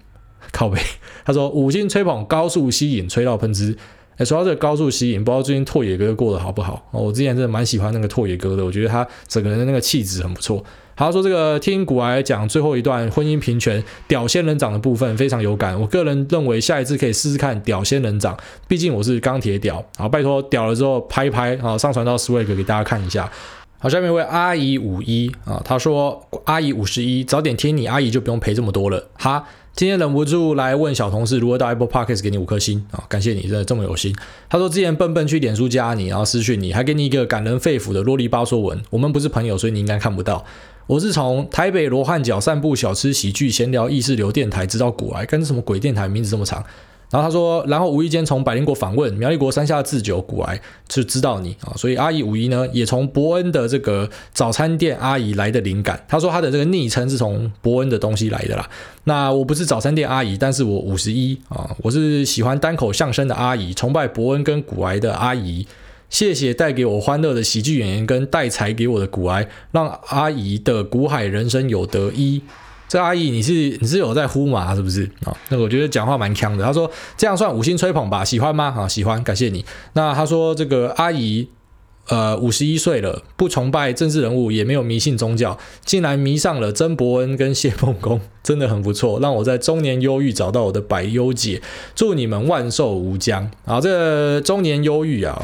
靠北，他说五星吹捧高速吸引，吹到喷汁。哎，说到这个高速吸引，不知道最近拓野哥过得好不好？哦我之前真的蛮喜欢那个拓野哥的，我觉得他整个人的那个气质很不错。好，说这个听股癌讲最后一段婚姻平权屌仙人掌的部分非常有感。我个人认为下一次可以试试看屌仙人掌，毕竟我是钢铁屌。好，拜托屌了之后拍一拍，好，上传到 Swag 给大家看一下。好，下面一位阿姨五一啊，他说阿姨五十一，早点听你阿姨就不用赔这么多了。哈，今天忍不住来问小同事如何到 Apple Podcast 给你五颗星啊，感谢你真的这么有心。他说之前笨笨去脸书加你，然后私讯你，还给你一个感人肺腑的啰里吧嗦文。我们不是朋友，所以你应该看不到。我是从台北罗汉角散步、小吃、喜剧、闲聊、意识流电台知道股癌，跟什么鬼电台名字这么长？然后他说，然后无意间从百灵果访问苗栗国山下智久古埃，就知道你啊，所以阿姨五一呢也从伯恩的这个早餐店阿姨来的灵感。他说他的这个昵称是从伯恩的东西来的啦。那我不是早餐店阿姨，但是我五十一啊，我是喜欢单口相声的阿姨，崇拜伯恩跟古埃的阿姨。谢谢带给我欢乐的喜剧演员跟带财给我的古埃，让阿姨的古海人生有得一。这阿姨你是你是有在呼嘛？是不是啊？那我觉得讲话蛮呛的。他说这样算五星吹捧吧？喜欢吗？啊，喜欢，感谢你。那他说这个阿姨。呃，五十一岁了，不崇拜政治人物，也没有迷信宗教，竟然迷上了曾伯恩跟谢孟恭，[laughs] 真的很不错，让我在中年忧郁找到我的百忧解。祝你们万寿无疆。啊，这个中年忧郁啊，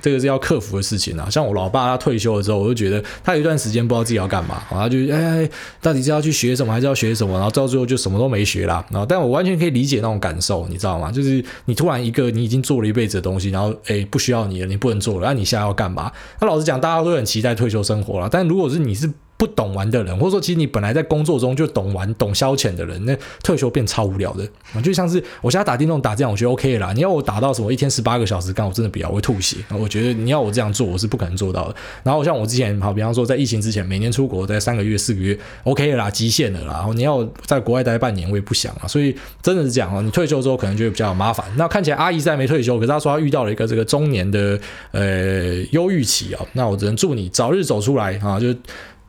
这个是要克服的事情啊。像我老爸他退休了之后，我就觉得他有一段时间不知道自己要干嘛，啊，他就哎，到底是要去学什么，还是要学什么？然后到最后就什么都没学啦。然后，但我完全可以理解那种感受，你知道吗？就是你突然一个你已经做了一辈子的东西，然后哎不需要你了，你不能做了，那、啊、你现在要干嘛？那老实讲，大家都很期待退休生活了。但如果是你是不懂玩的人，或者说其实你本来在工作中就懂玩、懂消遣的人，那退休变超无聊的。就像是我现在打电动打这样，我觉得 OK 啦。你要我打到什么一天十八个小时，干我真的比较，会吐血。我觉得你要我这样做，我是不可能做到的。然后像我之前，好比方说在疫情之前，每年出国待三个月、四个月，OK 啦，极限了啦。然后你要在国外待半年，我也不想啊。所以真的是这样啊，你退休之后可能就会比较麻烦。那看起来阿姨在没退休，可是她说她遇到了一个这个中年的呃忧郁期啊。那我只能祝你早日走出来啊，就。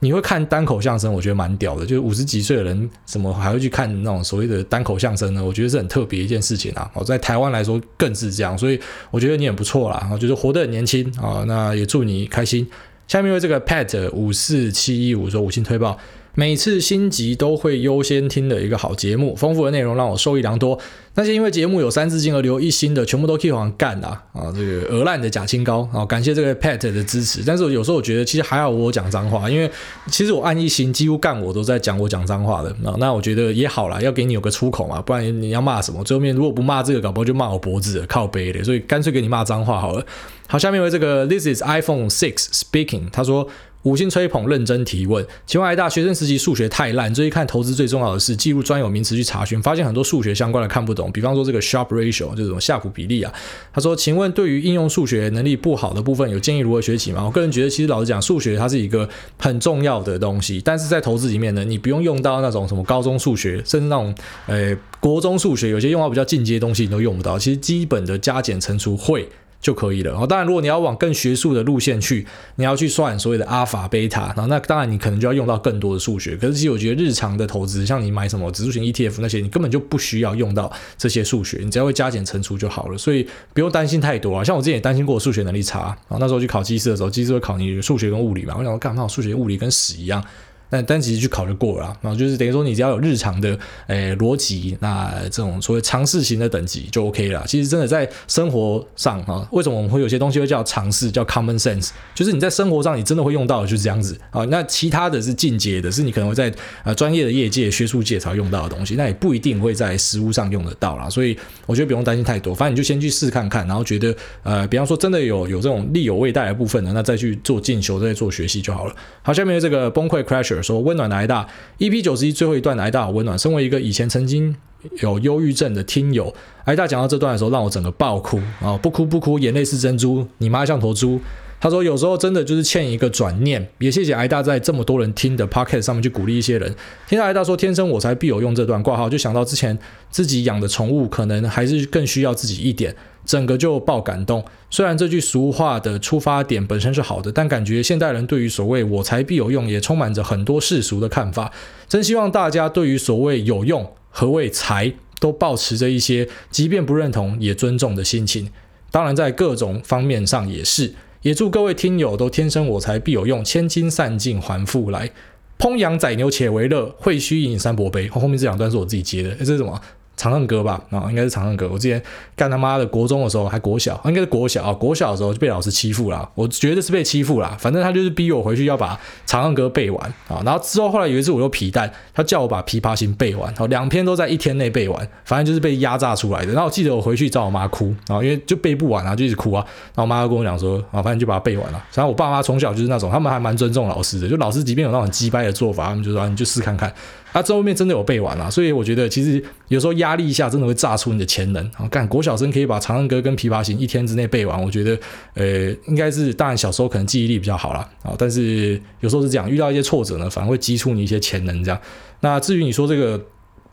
你会看单口相声，我觉得蛮屌的。就是五十几岁的人，怎么还会去看那种所谓的单口相声呢？我觉得是很特别一件事情啊。我在台湾来说更是这样，所以我觉得你很不错啦。就是活得很年轻啊，那也祝你开心。下面为这个 Pat 五四七一五说五星推爆。每次新集都会优先听的一个好节目，丰富的内容让我受益良多。那些因为节目有三字经而留一星的，全部都可以往干啊啊！这个鹅烂的假清高啊，感谢这个 Pat 的支持。但是我有时候我觉得其实还好，我讲脏话，因为其实我按一星几乎干我都在讲我讲脏话的啊。那我觉得也好啦，要给你有个出口嘛，不然你要骂什么？最后面如果不骂这个，搞不好就骂我脖子靠背的，所以干脆给你骂脏话好了。好，下面为这个 This is iPhone Six Speaking，他说。五星吹捧，认真提问。请问，癌大学生时期数学太烂，这一看投资最重要的是记录专有名词去查询，发现很多数学相关的看不懂。比方说这个 sharp ratio 就是这种夏普比例啊。他说：“请问，对于应用数学能力不好的部分，有建议如何学习吗？”我个人觉得，其实老实讲，数学它是一个很重要的东西，但是在投资里面呢，你不用用到那种什么高中数学，甚至那种呃国中数学，有些用到比较进阶的东西你都用不到。其实基本的加减乘除会。就可以了。当然，如果你要往更学术的路线去，你要去算所谓的阿尔法、贝塔，然后那当然你可能就要用到更多的数学。可是，其实我觉得日常的投资，像你买什么指数型 ETF 那些，你根本就不需要用到这些数学，你只要会加减乘除就好了。所以不用担心太多啊。像我之前也担心过数学能力差，然后那时候去考机师的时候，机师会考你数学跟物理嘛。我想说，干嘛？我数学、物理跟屎一样。但但其实去考虑过了啦，然后就是等于说你只要有日常的诶逻辑，那这种所谓常识型的等级就 OK 了。其实真的在生活上哈，为什么我们会有些东西会叫常识，叫 common sense，就是你在生活上你真的会用到的就是这样子啊。那其他的是进阶的，是你可能会在呃专业的业界、学术界才用到的东西，那也不一定会在实务上用得到啦。所以我觉得不用担心太多，反正你就先去试看看，然后觉得呃，比方说真的有有这种力有未逮的部分呢，那再去做进修，再做学习就好了。好，下面这个崩溃 crasher。说温暖的挨大，EP 九十一最后一段的癌大温暖。身为一个以前曾经有忧郁症的听友，挨大讲到这段的时候，让我整个爆哭啊！不哭不哭，眼泪是珍珠，你妈像头猪。他说有时候真的就是欠一个转念，也谢谢癌大在这么多人听的 podcast 上面去鼓励一些人。听到癌大说“天生我材必有用”这段挂号，就想到之前自己养的宠物可能还是更需要自己一点，整个就爆感动。虽然这句俗话的出发点本身是好的，但感觉现代人对于所谓“我才必有用”也充满着很多世俗的看法。真希望大家对于所谓“有用”何谓“才”都保持着一些，即便不认同也尊重的心情。当然，在各种方面上也是。也祝各位听友都天生我材必有用，千金散尽还复来。烹羊宰牛且为乐，会须一饮三百杯。后面这两段是我自己接的，诶这是什么？长恨歌吧，啊，应该是长恨歌。我之前干他妈的国中的时候，还国小，应该是国小啊，国小的时候就被老师欺负了。我觉得是被欺负了，反正他就是逼我回去要把长恨歌背完啊。然后之后后来有一次我又皮蛋，他叫我把琵琶行背完，好，两篇都在一天内背完，反正就是被压榨出来的。然后我记得我回去找我妈哭啊，因为就背不完啊，就一直哭啊。然后我妈就跟我讲说啊，反正就把它背完了。然后我爸妈从小就是那种，他们还蛮尊重老师的，就老师即便有那种鸡掰的做法，他们就说你就试看看。啊，这后面真的有背完了，所以我觉得其实有时候压力一下真的会炸出你的潜能。啊，干国小生可以把《长恨歌》跟《琵琶行》一天之内背完，我觉得，呃，应该是当然小时候可能记忆力比较好啦。啊，但是有时候是这样，遇到一些挫折呢，反而会激出你一些潜能这样。那至于你说这个。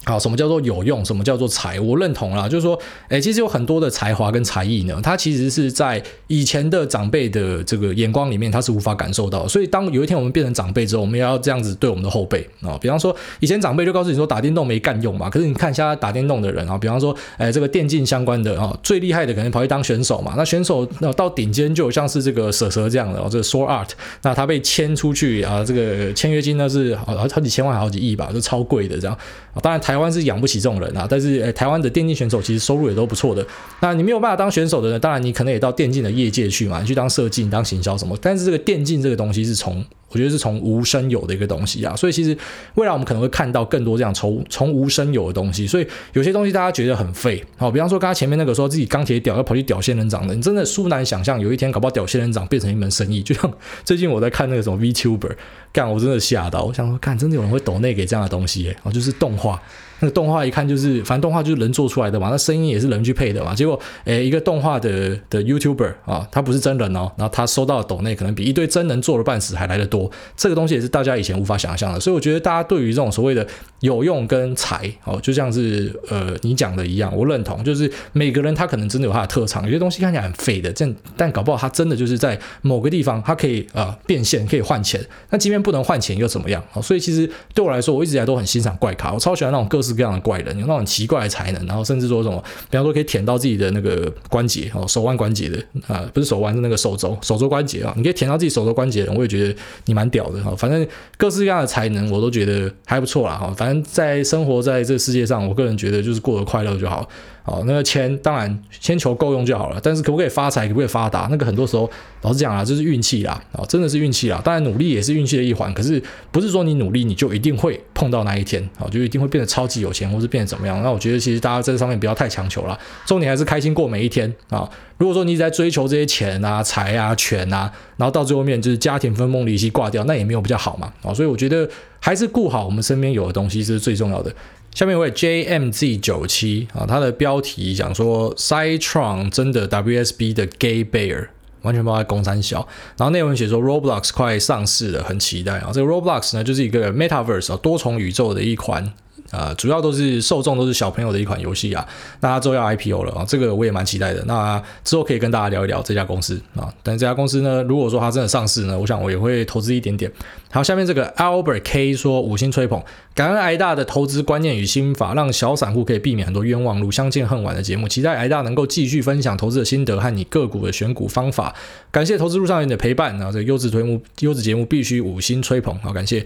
好，什么叫做有用？什么叫做才？我认同啦，就是说，诶，其实有很多的才华跟才艺呢，它其实是在以前的长辈的这个眼光里面，他是无法感受到。所以，当有一天我们变成长辈之后，我们也要这样子对我们的后辈啊。比方说，以前长辈就告诉你说打电动没干用嘛，可是你看现在打电动的人啊，比方说，诶，这个电竞相关的啊，最厉害的可能跑去当选手嘛。那选手那到顶尖就像是这个蛇蛇这样的哦，这个 Sword Art，那他被签出去啊，这个签约金呢是好好几千万、好几亿吧，就超贵的这样。当然，台湾是养不起这种人啊，但是诶，台湾的电竞选手其实收入也都不错的。那你没有办法当选手的呢？当然，你可能也到电竞的业界去嘛，你去当设计、当行销什么。但是这个电竞这个东西是从我觉得是从无生有的一个东西啊，所以其实未来我们可能会看到更多这样从从无生有的东西。所以有些东西大家觉得很废，好，比方说刚才前面那个说自己钢铁屌要跑去屌仙人掌的，你真的殊难想象有一天搞不好屌仙人掌变成一门生意。就像最近我在看那个什么 VTuber，干我真的吓到，我想说，干真的有人会抖内给这样的东西，哦，就是动画。那个动画一看就是，反正动画就是人做出来的嘛，那声音也是人去配的嘛。结果，诶，一个动画的的 YouTuber 啊，他不是真人哦，然后他收到的抖内可能比一堆真人做了半死还来得多。这个东西也是大家以前无法想象的。所以我觉得大家对于这种所谓的有用跟才哦，就像是呃你讲的一样，我认同，就是每个人他可能真的有他的特长，有些东西看起来很废的，这但搞不好他真的就是在某个地方他可以、呃、变现，可以换钱。那即便不能换钱又怎么样？哦，所以其实对我来说，我一直以来都很欣赏怪咖，我超喜欢那种各式。各样的怪人，有那种奇怪的才能，然后甚至说什么，比方说可以舔到自己的那个关节哦，手腕关节的啊、呃，不是手腕是那个手肘，手肘关节啊，你可以舔到自己手肘关节的人，我也觉得你蛮屌的哈。反正各式各样的才能，我都觉得还不错啦哈。反正在生活在这世界上，我个人觉得就是过得快乐就好。好，那个钱当然先求够用就好了，但是可不可以发财，可不可以发达，那个很多时候老实讲啊，就是运气啦，啊，真的是运气啦。当然努力也是运气的一环，可是不是说你努力你就一定会碰到那一天，哦，就一定会变得超级有钱，或是变得怎么样。那我觉得其实大家在这上面不要太强求了，重点还是开心过每一天啊。如果说你一直在追求这些钱啊、财啊、权啊，然后到最后面就是家庭分崩离析挂掉，那也没有比较好嘛，啊，所以我觉得还是顾好我们身边有的东西是最重要的。下面一位 JMZ 九七啊，他的标题讲说 Cytron 真的 WSB 的 Gay Bear，完全不在攻三小。然后内文写说 Roblox 快上市了，很期待啊。这个 Roblox 呢，就是一个 Metaverse 啊，多重宇宙的一款。呃，主要都是受众都是小朋友的一款游戏啊。那它之后要 IPO 了啊，这个我也蛮期待的。那之后可以跟大家聊一聊这家公司啊。但这家公司呢，如果说它真的上市呢，我想我也会投资一点点。好，下面这个 Albert K 说五星吹捧，感恩癌大的投资观念与心法，让小散户可以避免很多冤枉路。相见恨晚的节目，期待癌大能够继续分享投资的心得和你个股的选股方法。感谢投资路上你的陪伴啊，这个优质节目优质节目必须五星吹捧，好，感谢。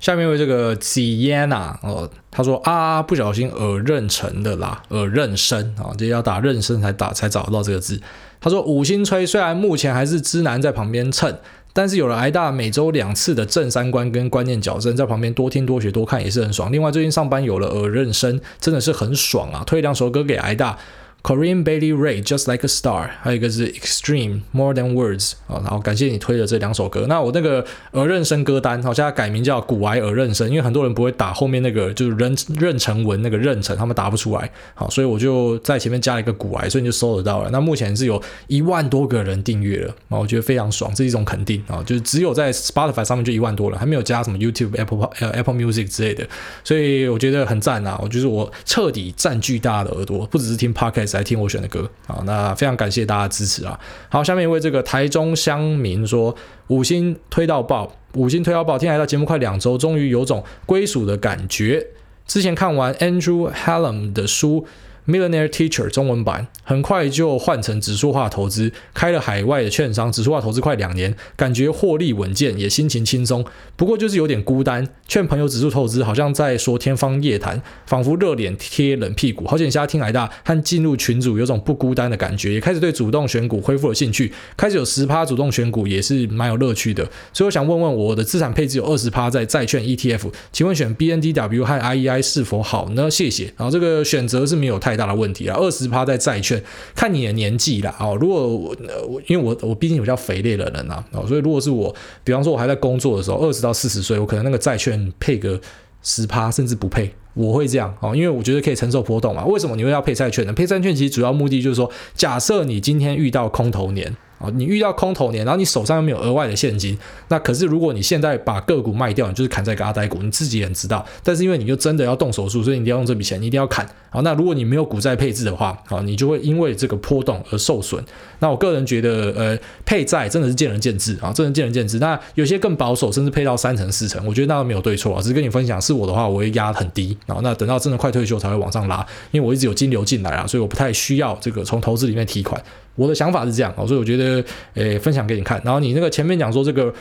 下面为这个 Ziana 哦，他说啊，不小心耳认成的啦，耳认生啊，这要打认生才打才找得到这个字。他说五星吹，虽然目前还是知男在旁边蹭，但是有了癌大每周两次的正三观跟观念矫正，在旁边多听多学多看也是很爽。另外最近上班有了耳认生，真的是很爽啊！推两首歌给癌大。Corinne Bailey Ray Just Like a Star，还有一个是 Extreme More Than Words 啊，然后感谢你推的这两首歌。那我那个耳认声歌单，好像改名叫古癌耳认声，因为很多人不会打后面那个就是壬壬辰文那个妊娠，他们打不出来，好，所以我就在前面加了一个古癌，所以你就搜得到了。那目前是有一万多个人订阅了，啊，我觉得非常爽，这是一种肯定啊，就是只有在 Spotify 上面就一万多了，还没有加什么 YouTube、Apple、呃 Apple Music 之类的，所以我觉得很赞啊，我就是我彻底占据大家的耳朵，不只是听 Podcast，来听我选的歌。啊，那非常感谢大家的支持啊！好，下面一位这个台中乡民说，五星推到爆，五星推到爆，听来到节目快两周，终于有种归属的感觉。之前看完 Andrew Hallam 的书。Millionaire Teacher 中文版很快就换成指数化投资，开了海外的券商，指数化投资快两年，感觉获利稳健，也心情轻松。不过就是有点孤单，劝朋友指数投资，好像在说天方夜谭，仿佛热脸贴冷屁股。好险现在听来大和进入群组，有种不孤单的感觉，也开始对主动选股恢复了兴趣，开始有十趴主动选股，也是蛮有乐趣的。所以我想问问我的资产配置有二十趴在债券 ETF，请问选 BNDW 和 IEI 是否好呢？谢谢。然后这个选择是没有太。大的问题啊，二十趴在债券，看你的年纪啦。哦。如果我，因为我我毕竟比较肥烈的人呐，哦，所以如果是我，比方说我还在工作的时候，二十到四十岁，我可能那个债券配个十趴，甚至不配，我会这样哦，因为我觉得可以承受波动嘛。为什么你会要配债券呢？配债券其实主要目的就是说，假设你今天遇到空头年。啊，你遇到空头年，然后你手上又没有额外的现金，那可是如果你现在把个股卖掉，你就是砍在个阿呆股，你自己也知道。但是因为你就真的要动手术，所以你一定要用这笔钱，你一定要砍。好，那如果你没有股债配置的话，好，你就会因为这个波动而受损。那我个人觉得，呃，配债真的是见仁见智啊，真的见仁见智。那有些更保守，甚至配到三成四成，我觉得那都没有对错啊，只是跟你分享。是我的话，我会压很低，然后那等到真的快退休才会往上拉，因为我一直有金流进来啊，所以我不太需要这个从投资里面提款。我的想法是这样，所以我觉得，诶，分享给你看。然后你那个前面讲说这个，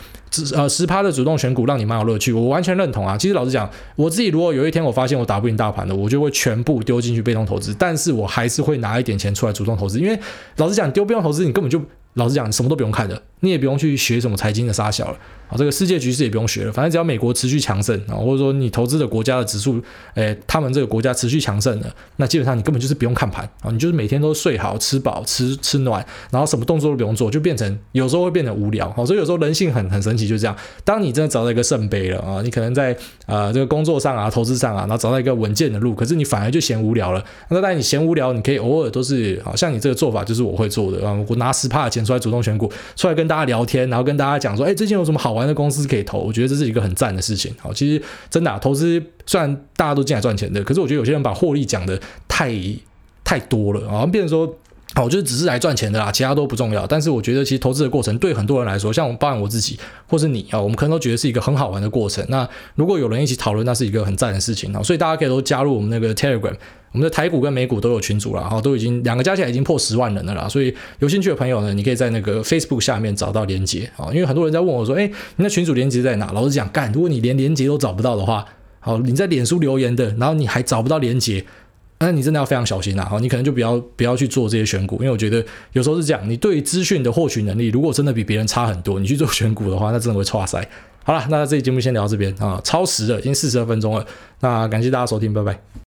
呃，十趴的主动选股让你蛮有乐趣，我完全认同啊。其实老实讲，我自己如果有一天我发现我打不赢大盘的，我就会全部丢进去被动投资，但是我还是会拿一点钱出来主动投资，因为老实讲，丢被动投资你根本就。老实讲，你什么都不用看的，你也不用去学什么财经的杀小了。啊，这个世界局势也不用学了，反正只要美国持续强盛啊，或者说你投资的国家的指数，诶，他们这个国家持续强盛了，那基本上你根本就是不用看盘啊，你就是每天都睡好、吃饱、吃吃暖，然后什么动作都不用做，就变成有时候会变得无聊，所以有时候人性很很神奇，就这样，当你真的找到一个圣杯了啊，你可能在呃这个工作上啊、投资上啊，然后找到一个稳健的路，可是你反而就嫌无聊了。那当然你嫌无聊，你可以偶尔都是好像你这个做法就是我会做的啊，我拿十趴的出来主动选股。出来跟大家聊天，然后跟大家讲说，哎，最近有什么好玩的公司可以投？我觉得这是一个很赞的事情。好，其实真的，投资虽然大家都进来赚钱的，可是我觉得有些人把获利讲的太太多了，好像变成说，我，就是只是来赚钱的啦，其他都不重要。但是我觉得其实投资的过程对很多人来说，像我包含我自己或是你啊，我们可能都觉得是一个很好玩的过程。那如果有人一起讨论，那是一个很赞的事情啊。所以大家可以都加入我们那个 Telegram。我们的台股跟美股都有群组了，哈，都已经两个加起来已经破十万人了啦。所以有兴趣的朋友呢，你可以在那个 Facebook 下面找到连接啊。因为很多人在问我说，哎，你那群组连接在哪？老实讲，干，如果你连连接都找不到的话，好，你在脸书留言的，然后你还找不到连接，那你真的要非常小心啦。好，你可能就不要不要去做这些选股，因为我觉得有时候是这样，你对于资讯的获取能力如果真的比别人差很多，你去做选股的话，那真的会差塞。好了，那这期节目先聊到这边啊，超时了，已经四十二分钟了。那感谢大家收听，拜拜。